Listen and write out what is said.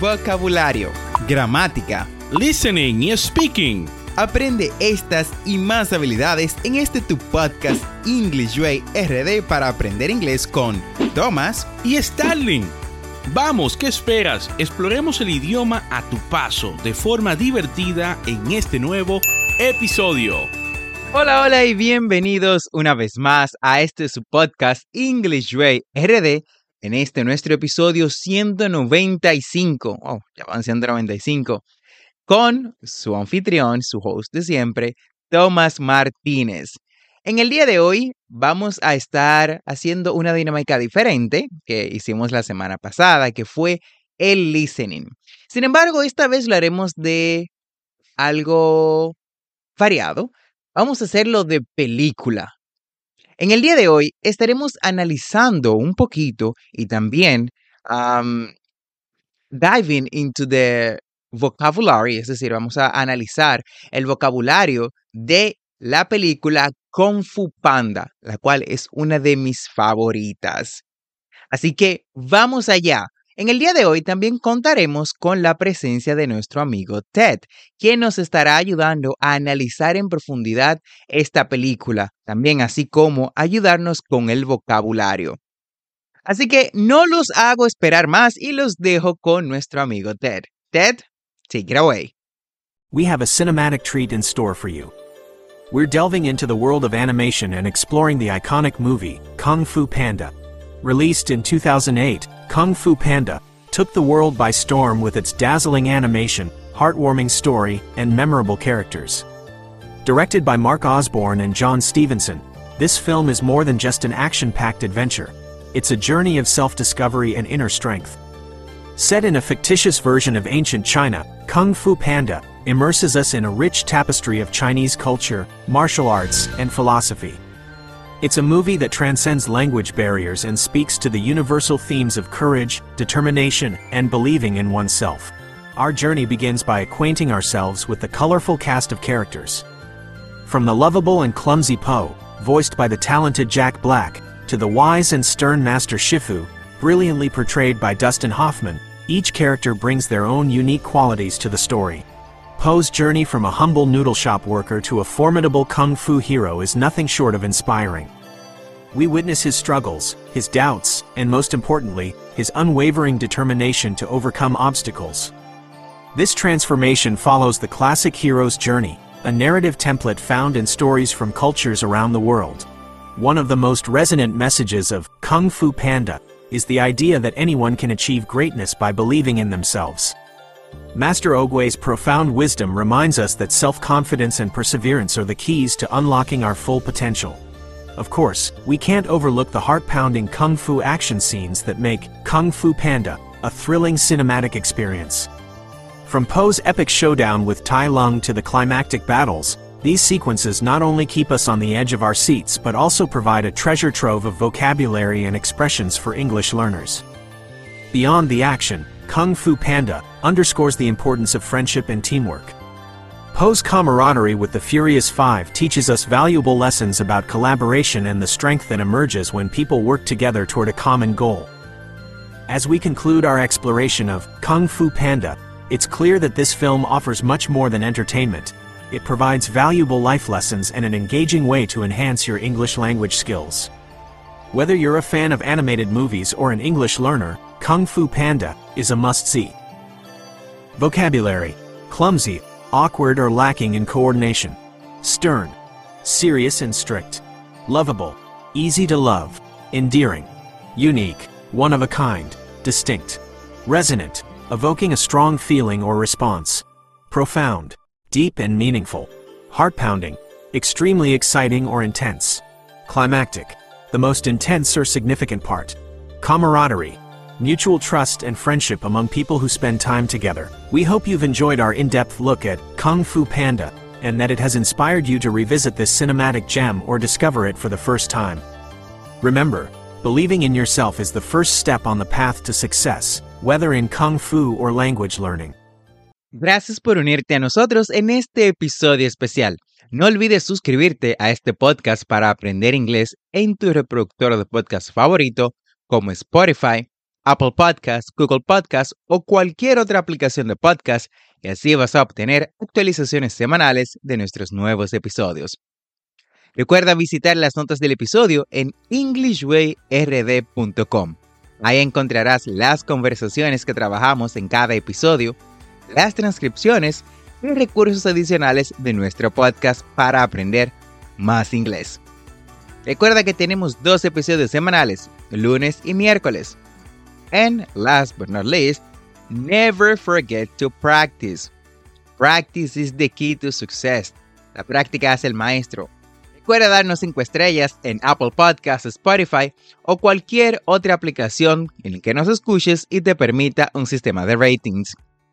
vocabulario, gramática, listening y speaking. Aprende estas y más habilidades en este tu podcast English Way RD para aprender inglés con Thomas y Starling. Vamos, ¿qué esperas? Exploremos el idioma a tu paso de forma divertida en este nuevo episodio. Hola, hola y bienvenidos una vez más a este su podcast English Way RD en este nuestro episodio 195. Oh, ya van 195 con su anfitrión, su host de siempre, Tomás Martínez. En el día de hoy vamos a estar haciendo una dinámica diferente que hicimos la semana pasada, que fue el listening. Sin embargo, esta vez lo haremos de algo variado. Vamos a hacerlo de película. En el día de hoy estaremos analizando un poquito y también diving into the vocabulary, es decir, vamos a analizar el vocabulario de la película Kung Fu Panda, la cual es una de mis favoritas. Así que vamos allá. En el día de hoy también contaremos con la presencia de nuestro amigo Ted, quien nos estará ayudando a analizar en profundidad esta película, también así como ayudarnos con el vocabulario. Así que no los hago esperar más y los dejo con nuestro amigo Ted. Ted, Take it away. We have a cinematic treat in store for you. We're delving into the world of animation and exploring the iconic movie, Kung Fu Panda. Released in 2008, Kung Fu Panda took the world by storm with its dazzling animation, heartwarming story, and memorable characters. Directed by Mark Osborne and John Stevenson, this film is more than just an action packed adventure. It's a journey of self discovery and inner strength. Set in a fictitious version of ancient China, Kung Fu Panda immerses us in a rich tapestry of Chinese culture, martial arts, and philosophy. It's a movie that transcends language barriers and speaks to the universal themes of courage, determination, and believing in oneself. Our journey begins by acquainting ourselves with the colorful cast of characters. From the lovable and clumsy Po, voiced by the talented Jack Black, to the wise and stern Master Shifu, brilliantly portrayed by Dustin Hoffman, each character brings their own unique qualities to the story. Po's journey from a humble noodle shop worker to a formidable kung fu hero is nothing short of inspiring. We witness his struggles, his doubts, and most importantly, his unwavering determination to overcome obstacles. This transformation follows the classic hero's journey, a narrative template found in stories from cultures around the world. One of the most resonant messages of Kung Fu Panda is the idea that anyone can achieve greatness by believing in themselves. Master Oogway's profound wisdom reminds us that self-confidence and perseverance are the keys to unlocking our full potential. Of course, we can't overlook the heart-pounding kung fu action scenes that make Kung Fu Panda a thrilling cinematic experience. From Po's epic showdown with Tai Lung to the climactic battles, these sequences not only keep us on the edge of our seats but also provide a treasure trove of vocabulary and expressions for English learners. Beyond the action, Kung Fu Panda underscores the importance of friendship and teamwork. Po's camaraderie with the Furious Five teaches us valuable lessons about collaboration and the strength that emerges when people work together toward a common goal. As we conclude our exploration of Kung Fu Panda, it's clear that this film offers much more than entertainment, it provides valuable life lessons and an engaging way to enhance your English language skills. Whether you're a fan of animated movies or an English learner, Kung Fu Panda is a must-see. Vocabulary. Clumsy, awkward or lacking in coordination. Stern. Serious and strict. Lovable. Easy to love. Endearing. Unique. One of a kind. Distinct. Resonant. Evoking a strong feeling or response. Profound deep and meaningful, heart-pounding, extremely exciting or intense, climactic, the most intense or significant part, camaraderie, mutual trust and friendship among people who spend time together. We hope you've enjoyed our in-depth look at Kung Fu Panda, and that it has inspired you to revisit this cinematic gem or discover it for the first time. Remember, believing in yourself is the first step on the path to success, whether in Kung Fu or language learning. Gracias por unirte a nosotros en este episodio especial. No olvides suscribirte a este podcast para aprender inglés en tu reproductor de podcast favorito como Spotify, Apple Podcasts, Google Podcasts o cualquier otra aplicación de podcast y así vas a obtener actualizaciones semanales de nuestros nuevos episodios. Recuerda visitar las notas del episodio en englishwayrd.com. Ahí encontrarás las conversaciones que trabajamos en cada episodio, las transcripciones y recursos adicionales de nuestro podcast para aprender más inglés. Recuerda que tenemos dos episodios semanales, lunes y miércoles. And last but not least, never forget to practice. Practice is the key to success. La práctica es el maestro. Recuerda darnos 5 estrellas en Apple Podcasts, Spotify o cualquier otra aplicación en la que nos escuches y te permita un sistema de ratings.